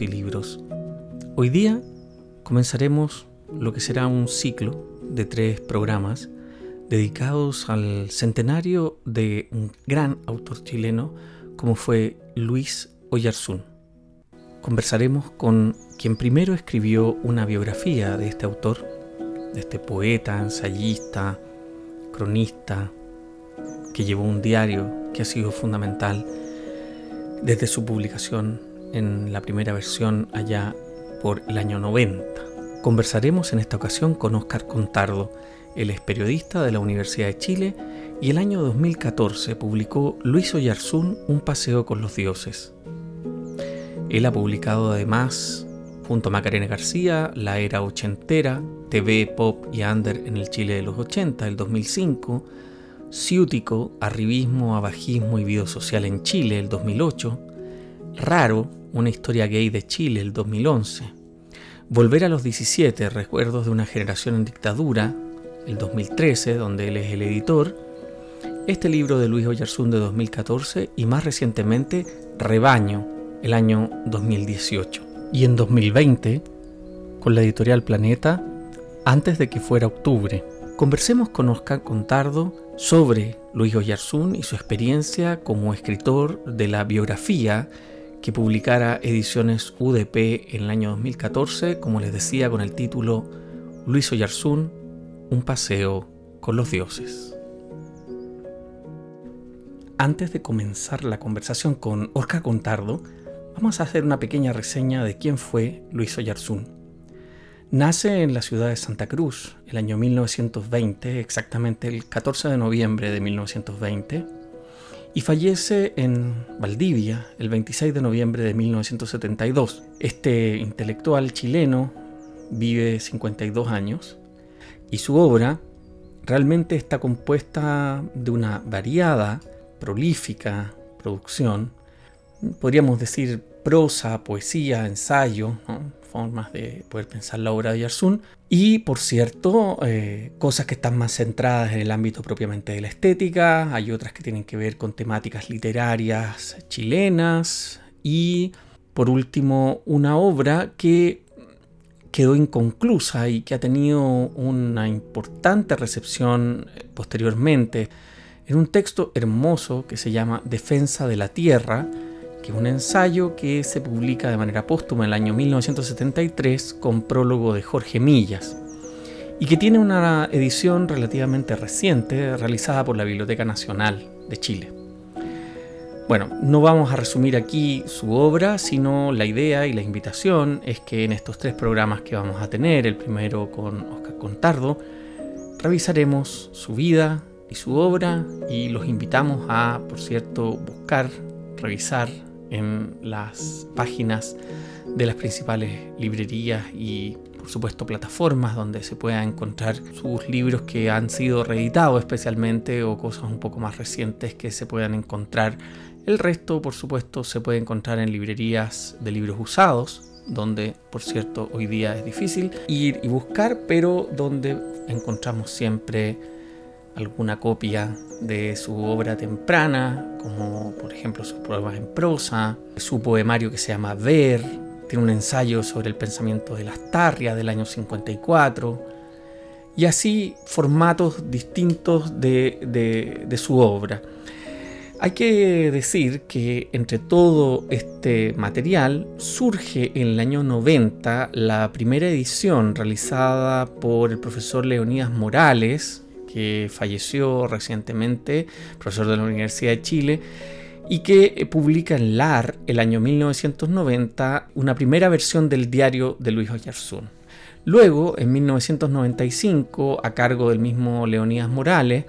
Y Libros. Hoy día comenzaremos lo que será un ciclo de tres programas dedicados al centenario de un gran autor chileno como fue Luis Oyarzún. Conversaremos con quien primero escribió una biografía de este autor, de este poeta, ensayista, cronista, que llevó un diario que ha sido fundamental desde su publicación en la primera versión allá por el año 90. Conversaremos en esta ocasión con Óscar Contardo, él es periodista de la Universidad de Chile y el año 2014 publicó Luis Oyarzún Un paseo con los dioses. Él ha publicado además, junto a Macarena García, La Era Ochentera, TV, Pop y Under en el Chile de los 80, el 2005, Ciútico, Arribismo, Abajismo y Vida Social en Chile, el 2008, Raro, una historia gay de Chile, el 2011, Volver a los 17, Recuerdos de una generación en dictadura, el 2013, donde él es el editor, este libro de Luis Oyarzún de 2014 y más recientemente Rebaño, el año 2018. Y en 2020, con la editorial Planeta, antes de que fuera octubre. Conversemos con Oscar Contardo sobre Luis Oyarzún y su experiencia como escritor de la biografía que publicara Ediciones UDP en el año 2014, como les decía, con el título Luis Oyarzún, un paseo con los dioses. Antes de comenzar la conversación con Oscar Contardo, vamos a hacer una pequeña reseña de quién fue Luis Oyarzún. Nace en la ciudad de Santa Cruz el año 1920, exactamente el 14 de noviembre de 1920, y fallece en Valdivia el 26 de noviembre de 1972. Este intelectual chileno vive 52 años y su obra realmente está compuesta de una variada, prolífica producción, podríamos decir prosa, poesía, ensayo, formas de poder pensar la obra de Yarsun. Y por cierto, eh, cosas que están más centradas en el ámbito propiamente de la estética, hay otras que tienen que ver con temáticas literarias chilenas. Y por último una obra que quedó inconclusa y que ha tenido una importante recepción eh, posteriormente en un texto hermoso que se llama Defensa de la Tierra, que es un ensayo que se publica de manera póstuma en el año 1973 con prólogo de Jorge Millas y que tiene una edición relativamente reciente realizada por la Biblioteca Nacional de Chile. Bueno, no vamos a resumir aquí su obra, sino la idea y la invitación es que en estos tres programas que vamos a tener, el primero con Oscar Contardo, revisaremos su vida y su obra y los invitamos a, por cierto, buscar, revisar en las páginas de las principales librerías y por supuesto plataformas donde se pueda encontrar sus libros que han sido reeditados especialmente o cosas un poco más recientes que se puedan encontrar. El resto, por supuesto, se puede encontrar en librerías de libros usados, donde, por cierto, hoy día es difícil ir y buscar, pero donde encontramos siempre alguna copia de su obra temprana, como por ejemplo sus poemas en prosa, su poemario que se llama Ver, tiene un ensayo sobre el pensamiento de las tarrias del año 54, y así formatos distintos de, de su obra. Hay que decir que entre todo este material surge en el año 90 la primera edición realizada por el profesor Leonidas Morales, que falleció recientemente, profesor de la Universidad de Chile, y que publica en LAR el año 1990 una primera versión del diario de Luis Oyarzún. Luego, en 1995, a cargo del mismo Leonidas Morales,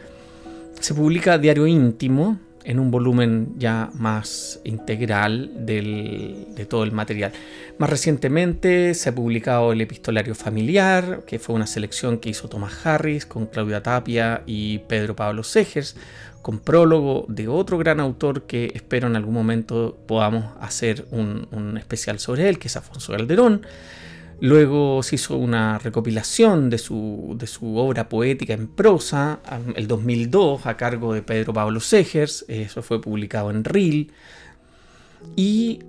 se publica Diario Íntimo, en un volumen ya más integral de todo el material. Más recientemente se ha publicado el epistolario familiar, que fue una selección que hizo Thomas Harris con Claudia Tapia y Pedro Pablo Segers, con prólogo de otro gran autor que espero en algún momento podamos hacer un, un especial sobre él, que es Afonso Calderón. Luego se hizo una recopilación de su, de su obra poética en prosa, el 2002, a cargo de Pedro Pablo Segers, eso fue publicado en RIL. Y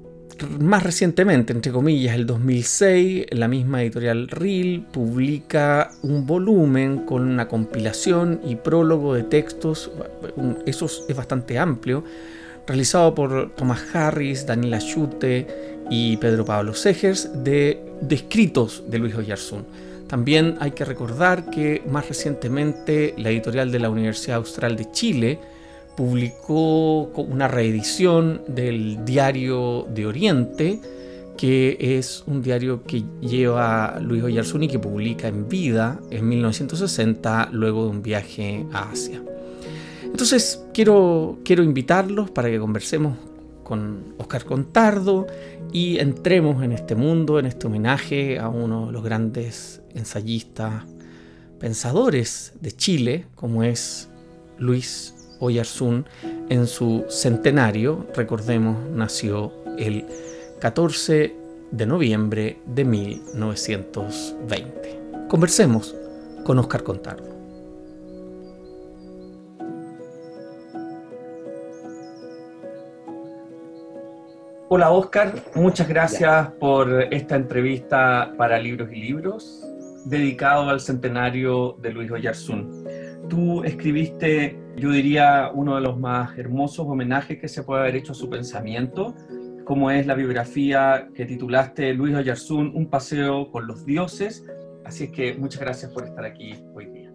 más recientemente, entre comillas, el 2006, la misma editorial RIL publica un volumen con una compilación y prólogo de textos, eso es bastante amplio, realizado por Thomas Harris, Daniela Schute y Pedro Pablo Segers, de, escritos de Luis Oyarzún. También hay que recordar que más recientemente la editorial de la Universidad Austral de Chile, publicó una reedición del Diario de Oriente, que es un diario que lleva Luis Oyarzún y que publica en vida en 1960 luego de un viaje a Asia. Entonces quiero, quiero invitarlos para que conversemos con Oscar Contardo y entremos en este mundo, en este homenaje a uno de los grandes ensayistas, pensadores de Chile, como es Luis Oyarzún en su centenario, recordemos, nació el 14 de noviembre de 1920. Conversemos con Oscar Contardo. Hola Oscar, muchas gracias por esta entrevista para Libros y Libros, dedicado al centenario de Luis Oyarzún. Tú escribiste yo diría, uno de los más hermosos homenajes que se puede haber hecho a su pensamiento, como es la biografía que titulaste Luis Oyarzún, Un paseo con los dioses. Así es que muchas gracias por estar aquí hoy día.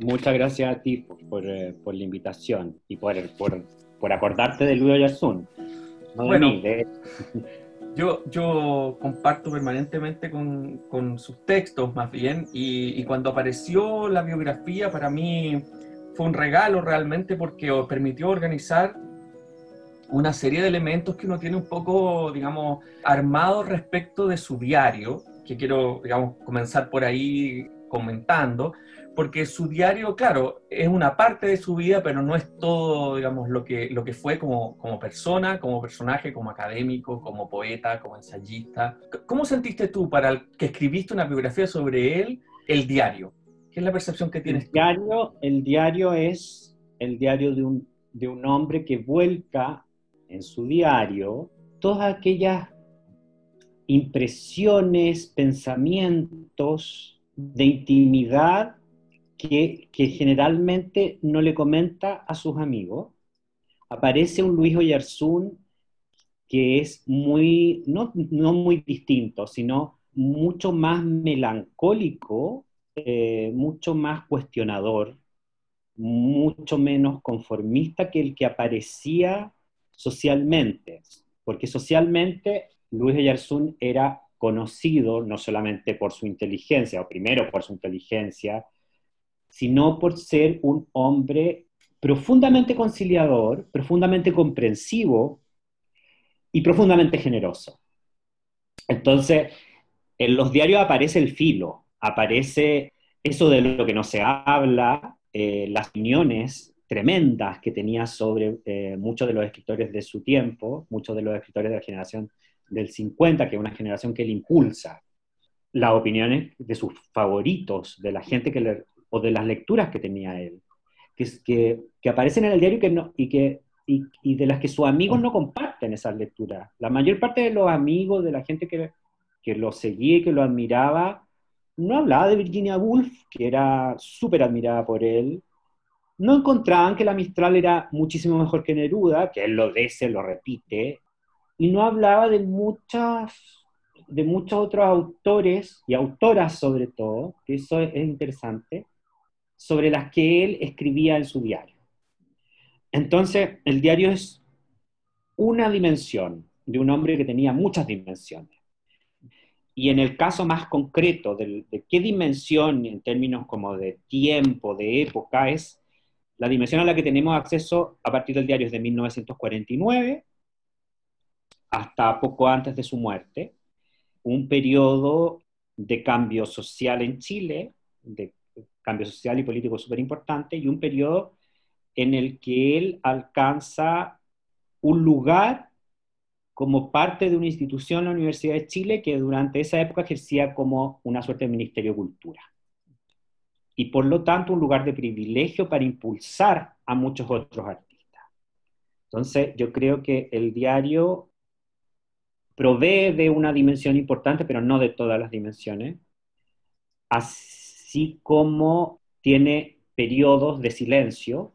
Muchas gracias a ti por, eh, por, la invitación y por, por, por acordarte de Luis Oyarzún. Bueno, yo, yo comparto permanentemente con, con, sus textos más bien y, y cuando apareció la biografía para mí fue un regalo realmente porque permitió organizar una serie de elementos que uno tiene un poco, digamos, armado respecto de su diario, que quiero, digamos, comenzar por ahí comentando, porque su diario, claro, es una parte de su vida, pero no es todo, digamos, lo que, lo que fue como, como persona, como personaje, como académico, como poeta, como ensayista. ¿Cómo sentiste tú para que escribiste una biografía sobre él, el diario? ¿Qué es la percepción que tienes? El diario, el diario es el diario de un, de un hombre que vuelca en su diario todas aquellas impresiones, pensamientos de intimidad que, generalmente no le comenta a sus amigos. Aparece un Luis Oyarzún que es muy, no, no muy distinto, sino mucho más melancólico eh, mucho más cuestionador, mucho menos conformista que el que aparecía socialmente, porque socialmente Luis Oyarzún era conocido no solamente por su inteligencia, o primero por su inteligencia, sino por ser un hombre profundamente conciliador, profundamente comprensivo y profundamente generoso. Entonces, en los diarios aparece el filo, aparece eso de lo que no se habla, eh, las opiniones tremendas que tenía sobre eh, muchos de los escritores de su tiempo, muchos de los escritores de la generación del 50, que es una generación que le impulsa, las opiniones de sus favoritos, de la gente que le, o de las lecturas que tenía él, que, que, que aparecen en el diario y, que no, y, que, y, y, de las que sus amigos no comparten esas lecturas. La mayor parte de los amigos, de la gente que, que lo seguía y que lo admiraba, no hablaba de Virginia Woolf, que era súper admirada por él, no encontraban que la Mistral era muchísimo mejor que Neruda, que él lo dice, lo repite, y no hablaba de muchas de muchos otros autores y autoras sobre todo, que eso es, interesante, sobre las que él escribía en su diario. Entonces, el diario es una dimensión de un hombre que tenía muchas dimensiones. Y en el caso más concreto de, qué dimensión en términos como de tiempo, de época, es la dimensión a la que tenemos acceso a partir del diario es de 1949 hasta poco antes de su muerte, un periodo de cambio social en Chile, de cambio social y político súper importante, y un periodo en el que él alcanza un lugar como parte de una institución, la Universidad de Chile, que durante esa época ejercía como una suerte de Ministerio de Cultura. Y por lo tanto un lugar de privilegio para impulsar a muchos otros artistas. Entonces yo creo que el diario provee de una dimensión importante, pero no de todas las dimensiones, así como tiene periodos de silencio,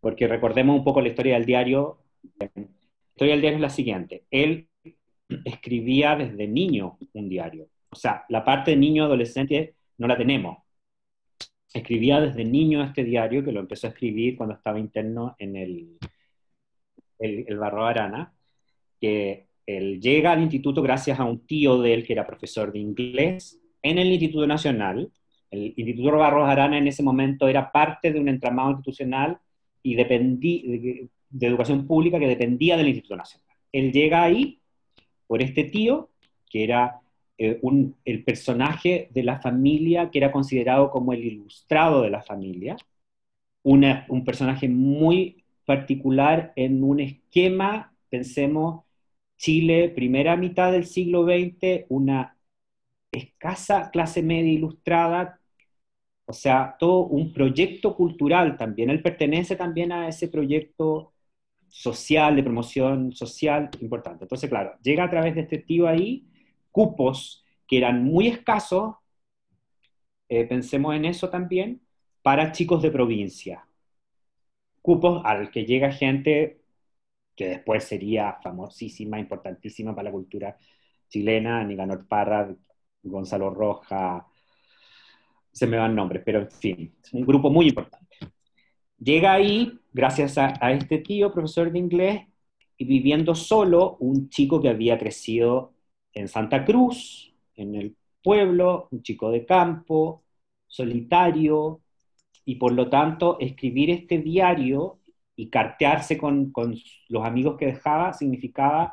porque recordemos un poco la historia del diario. La historia del diario es la siguiente. Él escribía desde niño un diario. O sea, la parte de niño adolescente no la tenemos. Escribía desde niño este diario, que lo empezó a escribir cuando estaba interno en el, el, el Barro Arana, que él llega al instituto gracias a un tío de él que era profesor de inglés en el Instituto Nacional. El Instituto Barros Arana en ese momento era parte de un entramado institucional y dependía de, educación pública que dependía del Instituto Nacional. Él llega ahí por este tío, que era eh, el personaje de la familia que era considerado como el ilustrado de la familia, un personaje muy particular en un esquema, pensemos, Chile, primera mitad del siglo XX, una escasa clase media ilustrada, o sea, todo un proyecto cultural también. Él pertenece también a ese proyecto social, de promoción social importante. Entonces, claro, llega a través de este tío ahí cupos que eran muy escasos, eh, pensemos en eso también, para chicos de provincia. Cupos al que llega gente que después sería famosísima, importantísima para la cultura chilena, Nicanor Parra, Gonzalo Roja, se me van nombres, pero en fin, un grupo muy importante. Llega ahí, gracias a, este tío, profesor de inglés, y viviendo solo, un chico que había crecido en Santa Cruz, en el pueblo, un chico de campo, solitario, y por lo tanto escribir este diario y cartearse con, los amigos que dejaba significaba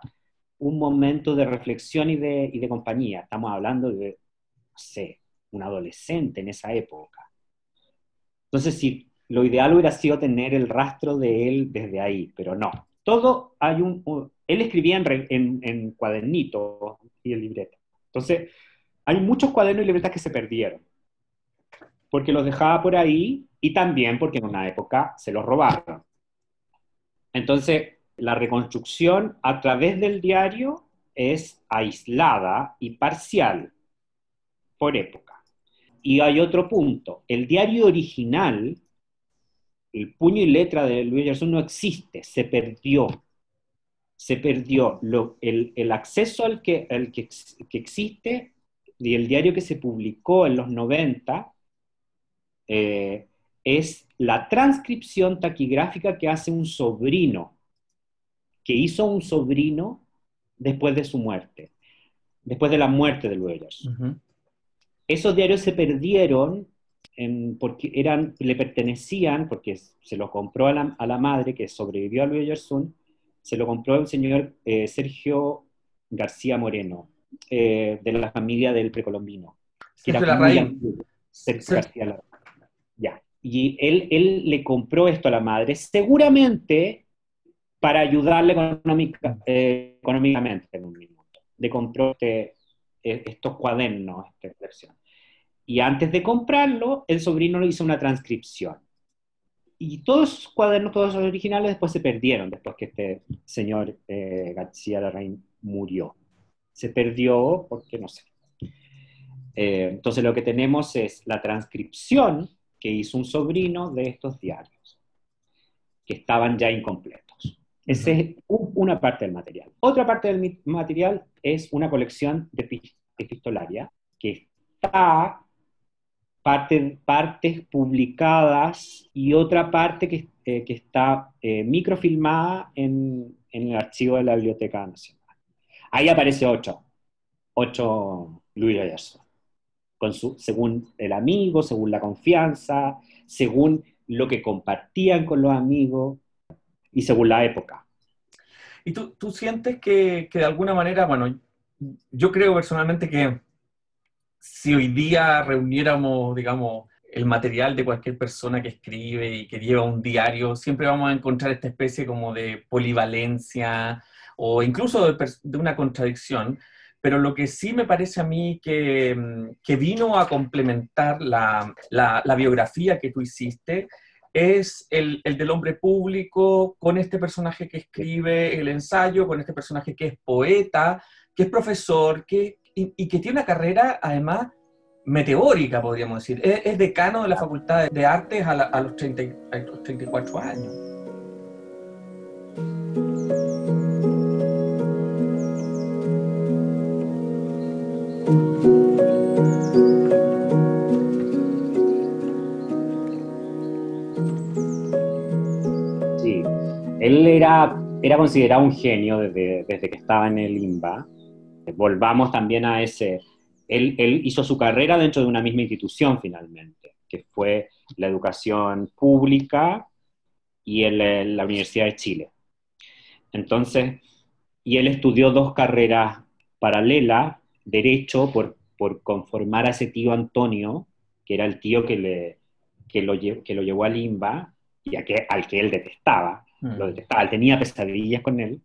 un momento de reflexión y de, y de compañía. Estamos hablando de, no sé, un adolescente en esa época. Entonces, sí, lo ideal hubiera sido tener el rastro de él desde ahí, pero no. Todo hay un... él escribía en, en, en cuadernitos y en libreta. Entonces, hay muchos cuadernos y libretas que se perdieron, porque los dejaba por ahí y también porque en una época se los robaron. Entonces, la reconstrucción a través del diario es aislada y parcial por época. Y hay otro punto, el diario original, el puño y letra de Luis Gerson no existe, se perdió. Se perdió. el, acceso al que, que, existe y el diario que se publicó en los 90 eh, es la transcripción taquigráfica que hace un sobrino, que hizo un sobrino después de su muerte, después de la muerte de Luegers. Esos diarios se perdieron porque eran, le pertenecían, porque se lo compró a la, madre que sobrevivió a Luegerson, se lo compró el señor eh, Sergio García Moreno, eh, de la familia del precolombino. Que era la Sergio García Ya. Y él, él le compró esto a la madre, seguramente para ayudarle económica, eh, económicamente en un minuto. Le compró este, eh, estos cuadernos, esta versión. Y antes de comprarlo, el sobrino le hizo una transcripción. Y todos esos cuadernos, todos esos originales, después se perdieron, después que este señor eh, García Larraín murió. Se perdió porque no sé. entonces lo que tenemos es la transcripción que hizo un sobrino de estos diarios, que estaban ya incompletos. Esa es una parte del material. Otra parte del material es una colección de epistolaria que está parte, partes publicadas y otra parte que, eh, que está eh, microfilmada en, en, el archivo de la Biblioteca Nacional. Ahí aparece ocho, ocho Luis Gallardo según el amigo, según la confianza, según lo que compartían con los amigos y según la época. ¿Y tú, tú sientes que, que, de alguna manera, bueno, yo creo personalmente que si hoy día reuniéramos, digamos, el material de cualquier persona que escribe y que lleva un diario, siempre vamos a encontrar esta especie como de polivalencia o incluso de, una contradicción, pero lo que sí me parece a mí que, mm, vino a complementar la, biografía que tú hiciste es el, del hombre público con este personaje que escribe el ensayo, con este personaje que es poeta, que es profesor, que, y, que tiene una carrera además meteórica, podríamos decir. Es, decano de la Facultad de Artes a, los, 30, a los 34 años. Él era, era considerado un genio desde, desde que estaba en el IMBA. Volvamos también a ese... Él, él hizo su carrera dentro de una misma institución finalmente, que fue la educación pública y en la Universidad de Chile. Entonces, y él estudió dos carreras paralelas, derecho por, por conformar a ese tío Antonio, que era el tío que, le, que, lo, que lo llevó a Limba y a que, al que él detestaba, mm. lo detestaba, él tenía pesadillas con él,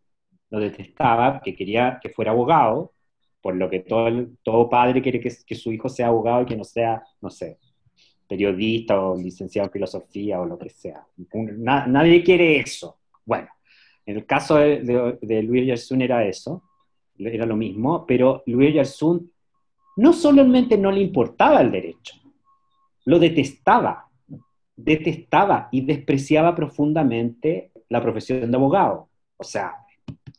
lo detestaba, que quería que fuera abogado, por lo que todo, todo padre quiere que, su hijo sea abogado y que no sea, no sé, periodista o licenciado en filosofía o lo que sea. nadie quiere eso. Bueno, en el caso de, de, Luis Yersun era eso, era lo mismo, pero Luis Yersun no solamente no le importaba el derecho, lo detestaba, detestaba y despreciaba profundamente la profesión de abogado. O sea,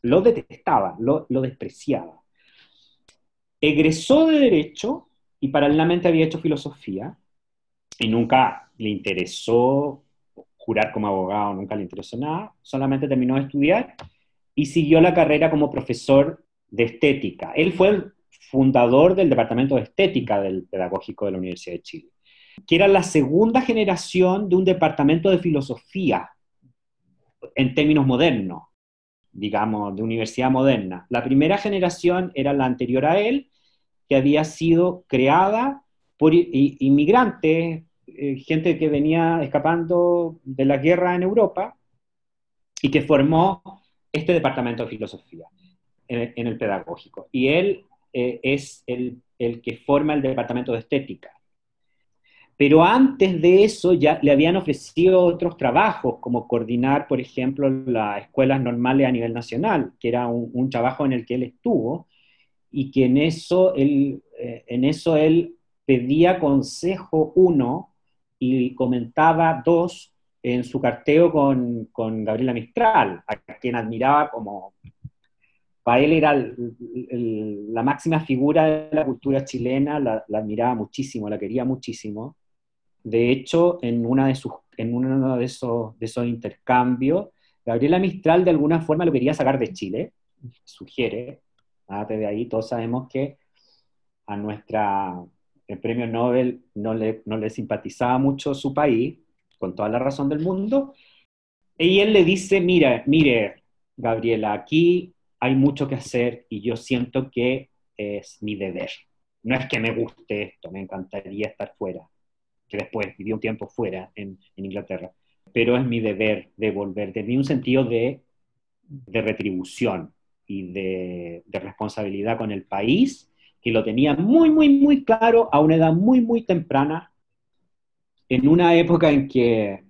lo detestaba, lo, despreciaba. Egresó de derecho y paralelamente había hecho filosofía y nunca le interesó jurar como abogado, nunca le interesó nada, solamente terminó de estudiar y siguió la carrera como profesor de estética. Él fue el fundador del Departamento de Estética del Pedagógico de la Universidad de Chile, que era la segunda generación de un departamento de filosofía en términos modernos, digamos, de universidad moderna. La primera generación era la anterior a él, que había sido creada por inmigrantes eh, gente que venía escapando de la guerra en Europa y que formó este departamento de filosofía en, el pedagógico. Y él eh, es el, el, que forma el departamento de estética. Pero antes de eso ya le habían ofrecido otros trabajos, como coordinar, por ejemplo, las escuelas normales a nivel nacional, que era un, trabajo en el que él estuvo, y que en eso él, eh, en eso él pedía consejo uno y comentaba dos en su carteo con, con Gabriela Mistral, a quien admiraba como... Para él era la máxima figura de la cultura chilena, la, admiraba muchísimo, la quería muchísimo. De hecho, en, una de sus, en uno de esos, intercambios, Gabriela Mistral de alguna forma lo quería sacar de Chile, sugiere, de ahí todos sabemos que a nuestra el premio Nobel no le, no le simpatizaba mucho su país, con toda la razón del mundo, y él le dice, mira, mire, Gabriela, aquí hay mucho que hacer y yo siento que es mi deber. No es que me guste esto, me encantaría estar fuera, que después viví un tiempo fuera en, Inglaterra, pero es mi deber de volver, de un sentido de, de retribución y de, de responsabilidad con el país que lo tenía muy, muy, muy claro a una edad muy, muy temprana, en una época en que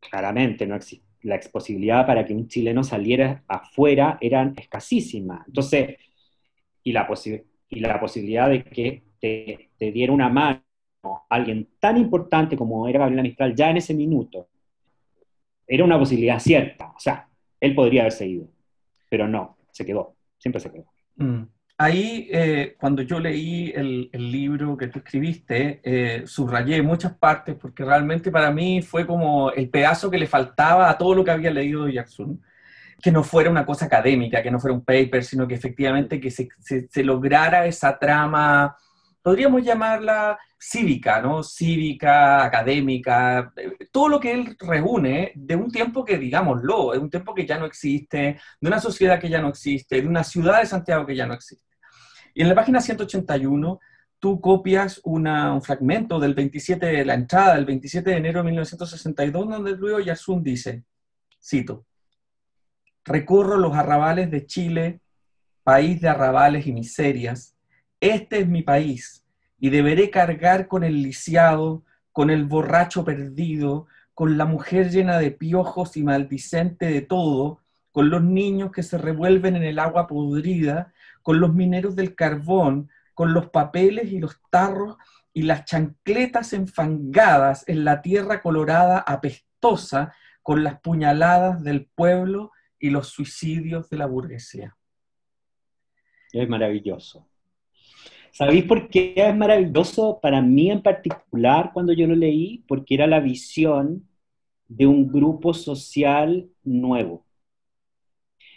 claramente no la exposibilidad para que un chileno saliera afuera eran escasísima. Entonces, y la, y la posibilidad de que te, te, diera una mano alguien tan importante como era Gabriela Mistral ya en ese minuto, era una posibilidad cierta. O sea, él podría haberse ido, pero no, se quedó, siempre se quedó. Mm ahí, eh, cuando yo leí el, libro que tú escribiste, eh, subrayé muchas partes porque realmente para mí fue como el pedazo que le faltaba a todo lo que había leído de Jackson. Que no fuera una cosa académica, que no fuera un paper, sino que efectivamente que se, se lograra esa trama podríamos llamarla cívica, ¿no? Cívica, académica, todo lo que él reúne de un tiempo que, digámoslo, de un tiempo que ya no existe, de una sociedad que ya no existe, de una ciudad de Santiago que ya no existe. Y en la página 181 tú copias un fragmento del 27 de la entrada, del 27 de enero de 1962, donde Luis Oyarzún dice, cito, recorro los arrabales de Chile, país de arrabales y miserias. Este es mi país, y deberé cargar con el lisiado, con el borracho perdido, con la mujer llena de piojos y maldicente de todo, con los niños que se revuelven en el agua podrida, con los mineros del carbón, con los papeles y los tarros y las chancletas enfangadas en la tierra colorada apestosa, con las puñaladas del pueblo y los suicidios de la burguesía. Es maravilloso. ¿Sabéis por qué es maravilloso para mí en particular cuando yo lo leí? Porque era la visión de un grupo social nuevo,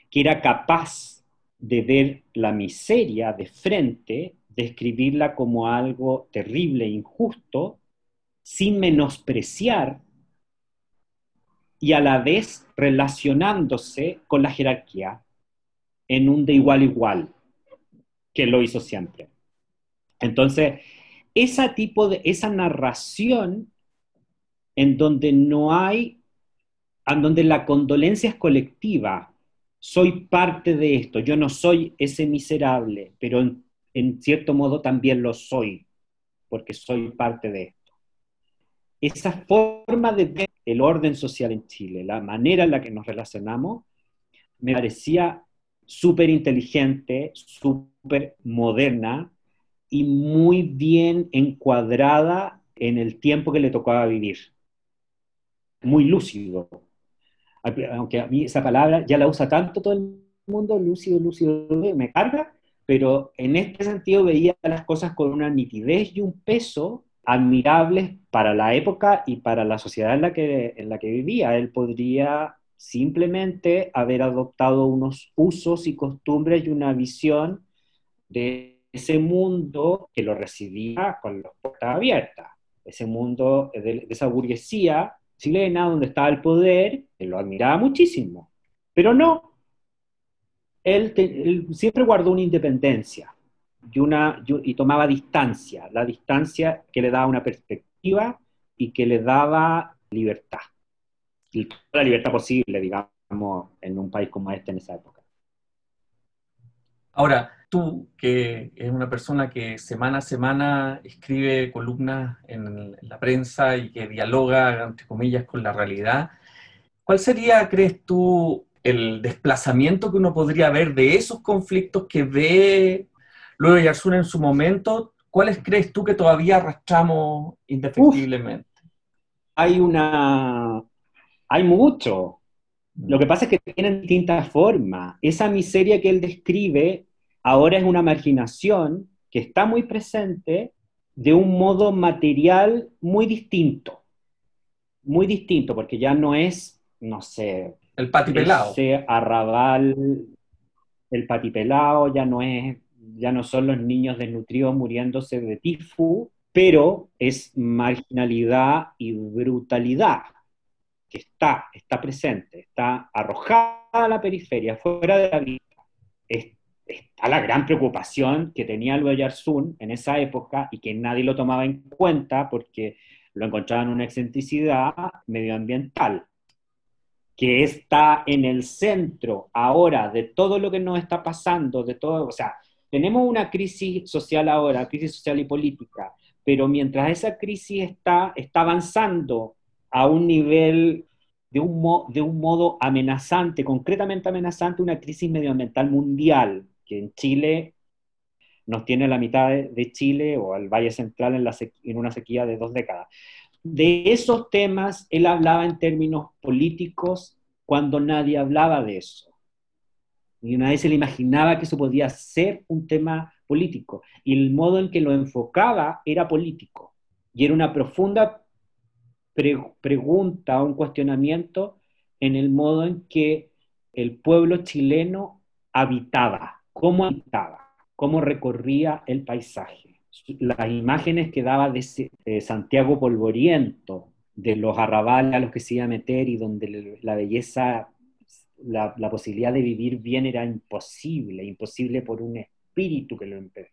que era capaz de ver la miseria de frente, describirla como algo terrible e injusto, sin menospreciar y a la vez relacionándose con la jerarquía en un de igual igual, que lo hizo siempre. Entonces, ese tipo de, esa narración en donde no hay, en donde la condolencia es colectiva, soy parte de esto, yo no soy ese miserable, pero en, cierto modo también lo soy, porque soy parte de esto. Esa forma de ver el orden social en Chile, la manera en la que nos relacionamos, me parecía súper inteligente, súper moderna, y muy bien encuadrada en el tiempo que le tocaba vivir. Muy lúcido. Aunque a mí esa palabra ya la usa tanto todo el mundo, lúcido, lúcido, me carga, pero en este sentido veía las cosas con una nitidez y un peso admirables para la época y para la sociedad en la que, en la que vivía. Él podría simplemente haber adoptado unos usos y costumbres y una visión de ese mundo que lo recibía con las puertas abiertas, ese mundo de, esa burguesía chilena donde estaba el poder, que lo admiraba muchísimo. Pero no, él, siempre guardó una independencia y, una, y tomaba distancia, la distancia que le daba una perspectiva y que le daba libertad. Y la libertad posible, digamos, en un país como este en esa época. Ahora, tú, que es una persona que semana a semana escribe columnas en la prensa y que dialoga, entre comillas, con la realidad, ¿cuál sería, crees tú, el desplazamiento que uno podría ver de esos conflictos que ve luego Yarsun en su momento? ¿Cuáles crees tú que todavía arrastramos indefectiblemente? hay una... Hay mucho. Lo que pasa es que tienen distintas formas. Esa miseria que él describe ahora es una marginación que está muy presente de un modo material muy distinto. Muy distinto, porque ya no es, no sé, el patipelado. Ese arrabal, el patipelado, ya no es, ya no son los niños desnutridos muriéndose de tifus, pero es marginalidad y brutalidad que está, está presente, está arrojada a la periferia, fuera de la vida. Está la gran preocupación que tenía Luis Yarsun en esa época y que nadie lo tomaba en cuenta porque lo encontraban una excentricidad medioambiental, que está en el centro ahora de todo lo que nos está pasando, de todo, o sea, tenemos una crisis social ahora, crisis social y política, pero mientras esa crisis está, está avanzando a un nivel de un, de un modo amenazante, concretamente amenazante, una crisis medioambiental mundial, que en Chile nos tiene la mitad de, Chile o al Valle Central en, la en una sequía de dos décadas. De esos temas él hablaba en términos políticos cuando nadie hablaba de eso. Y nadie se le imaginaba que eso podía ser un tema político. Y el modo en que lo enfocaba era político. Y era una profunda pregunta, un cuestionamiento en el modo en que el pueblo chileno habitaba, cómo habitaba, cómo recorría el paisaje. Las imágenes que daba de, Santiago polvoriento, de los arrabales a los que se iba a meter y donde la belleza, la, la posibilidad de vivir bien era imposible, imposible por un espíritu que lo impedía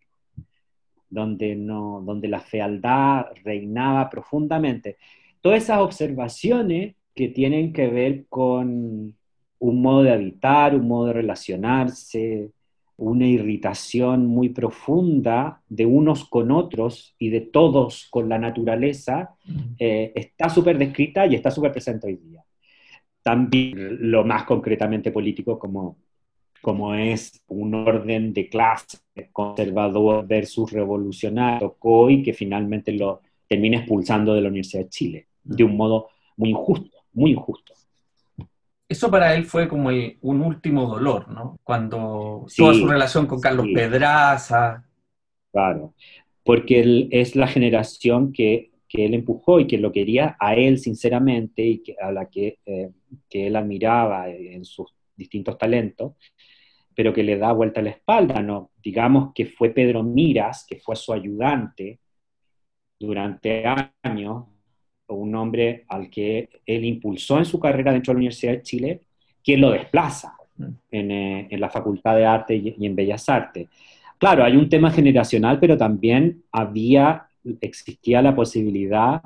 donde, no, donde la fealdad reinaba profundamente todas esas observaciones que tienen que ver con, un modo de habitar, un modo de relacionarse, una irritación muy profunda de unos con otros y de todos con la naturaleza, eh, está súper descrita y está súper presente hoy día. También lo más concretamente político como, como es un orden de clase conservador versus revolucionario, COI, que finalmente lo termina expulsando de la Universidad de Chile, de un modo muy injusto, muy injusto eso para él fue como un último dolor, ¿no? Cuando toda su relación con Carlos Pedraza. Claro, porque él es la generación que, que, él empujó y que lo quería a él sinceramente y que, a la que, eh, que él admiraba en sus distintos talentos, pero que le da vuelta a la espalda, ¿no? Digamos que fue Pedro Miras, que fue su ayudante durante años, un hombre al que él impulsó en su carrera dentro de la Universidad de Chile, quien lo desplaza mm. eh, en, la Facultad de Arte y, en Bellas Artes. Claro, hay un tema generacional, pero también había, existía la posibilidad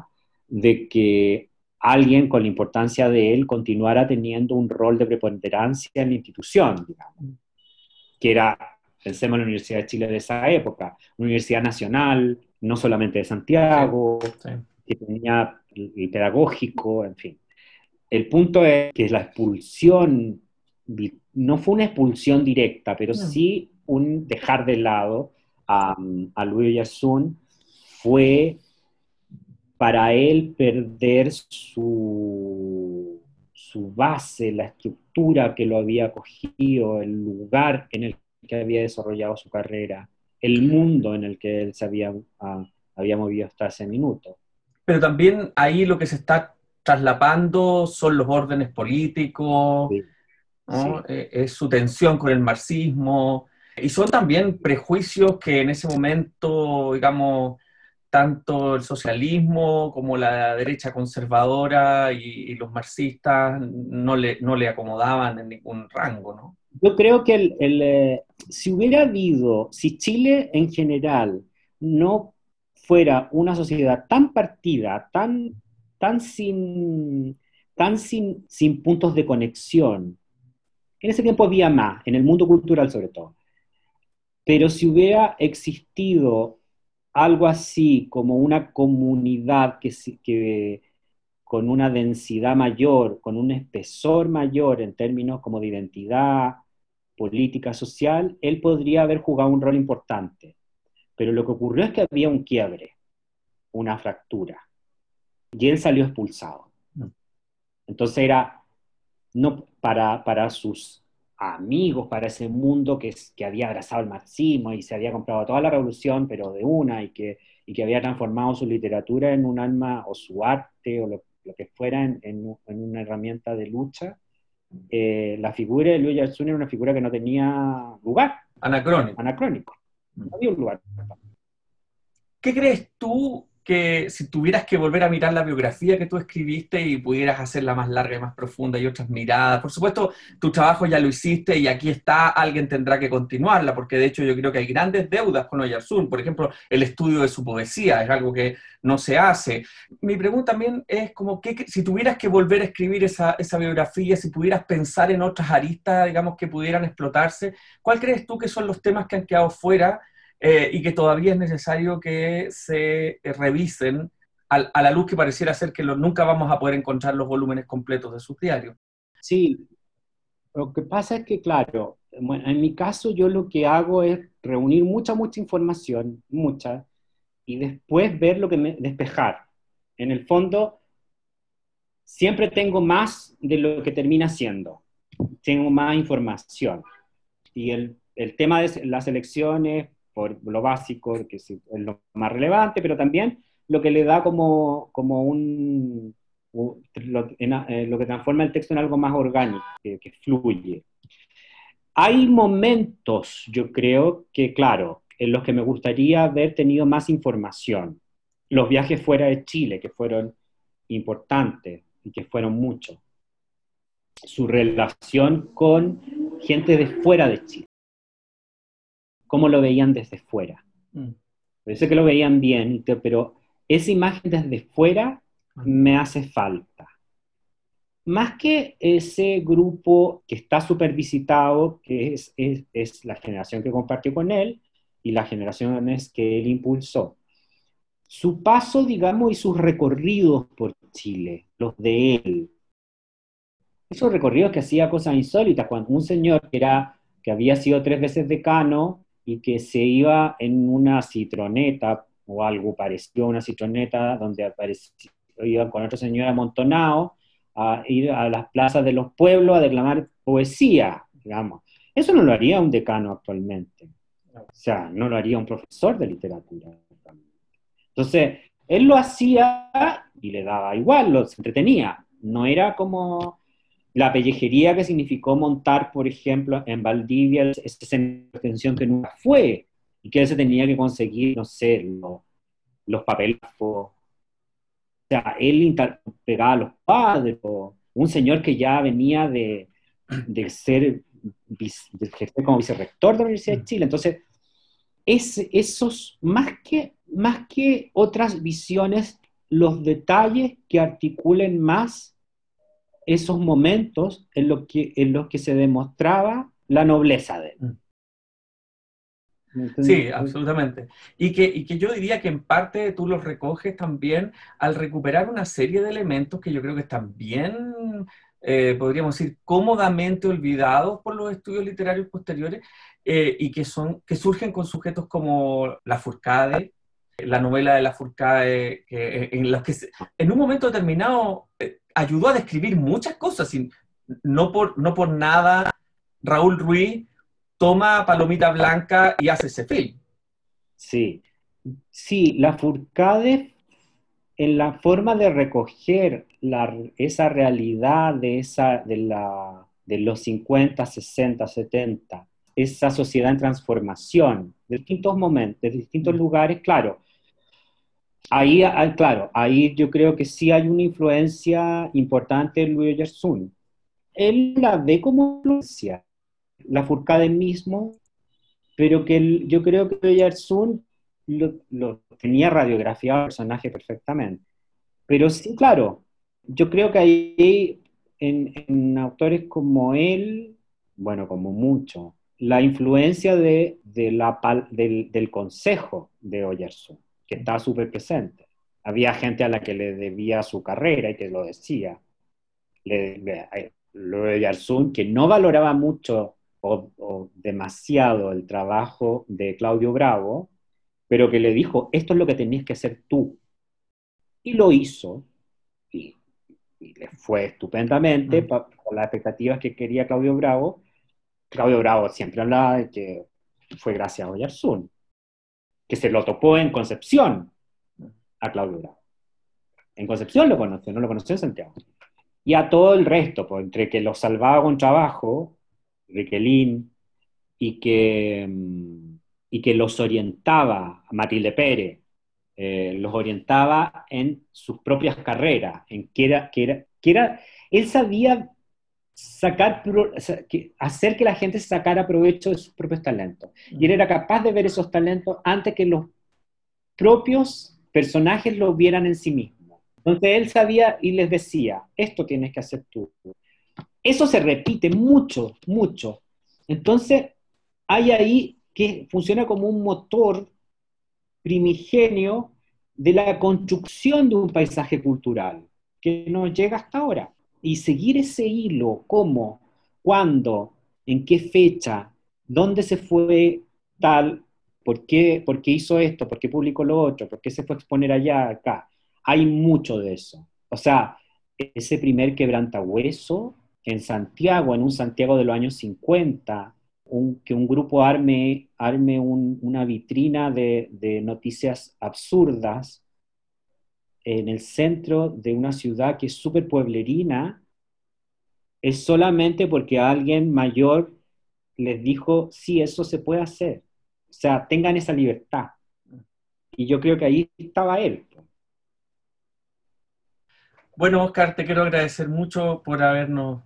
de que alguien con la importancia de él continuara teniendo un rol de preponderancia en la institución, digamos, que era, pensemos en la Universidad de Chile de esa época, una universidad nacional, no solamente de Santiago, que tenía y pedagógico, en fin. El punto es que la expulsión no fue una expulsión directa, pero sí un dejar de lado a, a Luis Yasun fue para él perder su, su base, la estructura que lo había cogido, el lugar en el que había desarrollado su carrera, el mundo en el que él se había, ah, había movido hasta ese minuto pero también ahí lo que se está traslapando son los órdenes políticos, eh, es su tensión con el marxismo, y son también prejuicios que en ese momento, digamos, tanto el socialismo como la derecha conservadora y, los marxistas no le, no le acomodaban en ningún rango, ¿no? Yo creo que el, eh, si hubiera habido, si Chile en general no fuera una sociedad tan partida, tan, tan, sin, tan sin, sin puntos de conexión. En ese tiempo había más, en el mundo cultural sobre todo. Pero si hubiera existido algo así como una comunidad que, que, con una densidad mayor, con un espesor mayor en términos como de identidad política, social, él podría haber jugado un rol importante. Pero lo que ocurrió es que había un quiebre, una fractura, y él salió expulsado. Mm. Entonces era, no para, para sus amigos, para ese mundo que, que había abrazado el marxismo y se había comprado toda la revolución, pero de una, y que, y que había transformado su literatura en un alma, o su arte, o lo, que fuera, en, en, una herramienta de lucha, eh, la figura de Luis Yarsun era una figura que no tenía lugar. Anacrónico. Anacrónico. ¿Qué crees tú que si tuvieras que volver a mirar la biografía que tú escribiste y pudieras hacerla más larga y más profunda y otras miradas, por supuesto, tu trabajo ya lo hiciste y aquí está, alguien tendrá que continuarla, porque de hecho yo creo que hay grandes deudas con Oyarzún, por ejemplo, el estudio de su poesía es algo que no se hace. Mi pregunta también es como que si tuvieras que volver a escribir esa, esa biografía, si pudieras pensar en otras aristas, digamos, que pudieran explotarse, ¿cuál crees tú que son los temas que han quedado fuera? Eh, y que todavía es necesario que se eh, revisen a, la luz que pareciera ser que nunca vamos a poder encontrar los volúmenes completos de sus diarios. Sí, lo que pasa es que, claro, en mi caso yo lo que hago es reunir mucha, mucha información, mucha, y después ver lo que me despejar. En el fondo, siempre tengo más de lo que termina siendo, tengo más información. Y el, el tema de las elecciones por lo básico, que es lo más relevante, pero también lo que le da como, como un, eh, lo, que transforma el texto en algo más orgánico, que, fluye. Hay momentos, yo creo, que claro, en los que me gustaría haber tenido más información. Los viajes fuera de Chile, que fueron importantes y que fueron muchos. Su relación con gente de fuera de Chile cómo lo veían desde fuera. Mm. Parece que lo veían bien, pero esa imagen desde fuera me hace falta. más que ese grupo que está súper visitado, que es, es, es, la generación que compartió con él y las generaciones que él impulsó. Su paso, digamos, y sus recorridos por Chile, los de él. Esos recorridos que hacía cosas insólitas, cuando un señor que, era, que había sido tres veces decano y que se iba en una citroneta o algo parecido a una citroneta donde aparecía, con otro señor amontonado, a ir a las plazas de los pueblos a declamar poesía, digamos. Eso no lo haría un decano actualmente. O sea, no lo haría un profesor de literatura. Entonces, él lo hacía y le daba igual, lo entretenía. No era como la pellejería que significó montar, por ejemplo, en Valdivia, esa extensión que nunca fue, y que se tenía que conseguir, no sé, los papeles o sea, él pegaba a los padres, un señor que ya venía de, de ser de como vicerrector de la Universidad de mm. Chile. Entonces, es, esos, más que, más que otras visiones, los detalles que articulen más esos momentos en los que, en los que se demostraba la nobleza de él. Mm. Sí, absolutamente. Y que, y que yo diría que en parte tú los recoges también al recuperar una serie de elementos que yo creo que están bien, eh, podríamos decir, cómodamente olvidados por los estudios literarios posteriores eh, y que, son, que surgen con sujetos como la Furcade, la novela de la Furcade, que, en los que en un momento determinado eh, ayudó a describir muchas cosas, sin, no, por, no por nada Raúl Ruiz toma Palomita Blanca y hace ese film. Sí, sí, la Furcade en la forma de recoger esa realidad de, esa, de, la, de los 50, 60, 70, esa sociedad en transformación, de distintos momentos, de distintos lugares, claro. Ahí, claro, ahí yo creo que sí hay una influencia importante de Louis Gerson. Él la ve como influencia, la Furcade mismo, pero que yo creo que Oyarsun lo, lo tenía radiografiado el personaje perfectamente. Pero sí, claro, yo creo que hay en, autores como él, bueno, como mucho, la influencia de, del, consejo de Oyersun, que está súper presente. Había gente a la que le debía su carrera y que lo decía. Le, le, que no valoraba mucho o, demasiado el trabajo de Claudio Bravo, pero que le dijo, esto es lo que tenías que hacer tú. Y lo hizo, y, le fue estupendamente, mm. con las expectativas que quería Claudio Bravo. Claudio Bravo siempre hablaba de que fue gracias a Oyarzún, que se lo topó en Concepción a Claudio Bravo. En Concepción lo conoció, no lo conoció en Santiago. Y a todo el resto, pues, entre que lo salvaba con trabajo, Riquelín, y que, mm, y que los orientaba, a Matilde Pérez, eh, los orientaba en sus propias carreras, en que era, que era, que era él sabía sacar, hacer que la gente sacara provecho de sus propios talentos. Y él era capaz de ver esos talentos antes que los propios personajes lo vieran en sí mismos. Entonces él sabía y les decía, esto tienes que hacer tú, eso se repite mucho, mucho. Entonces, hay ahí que funciona como un motor primigenio de la construcción de un paisaje cultural que nos llega hasta ahora. Y seguir ese hilo, cómo, cuándo, en qué fecha, dónde se fue tal, por qué, por qué hizo esto, por qué publicó lo otro, por qué se fue a exponer allá, acá. Hay mucho de eso. O sea, ese primer quebrantahueso en Santiago, en un Santiago de los años 50, que un grupo arme, arme una vitrina de, de, noticias absurdas en el centro de una ciudad que es súper pueblerina, es solamente porque alguien mayor les dijo, sí, eso se puede hacer. O sea, tengan esa libertad. Y yo creo que ahí estaba él. Bueno, Oscar, te quiero agradecer mucho por habernos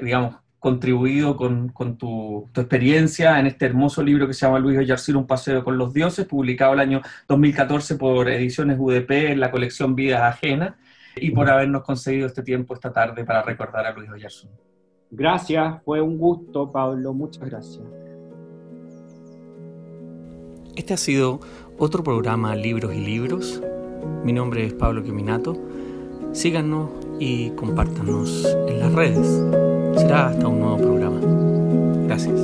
digamos, contribuido con, tu, experiencia en este hermoso libro que se llama Luis Oyarcir, Un paseo con los dioses, publicado el año 2014 por Ediciones UDP en la colección Vidas Ajenas. y por habernos concedido este tiempo esta tarde para recordar a Luis Oyarzún. Gracias, fue un gusto, Pablo. Muchas gracias. Este ha sido otro programa Libros y Libros. Mi nombre es Pablo Quiminato. Síganos y compártanos en las redes. Será hasta un nuevo programa. Gracias.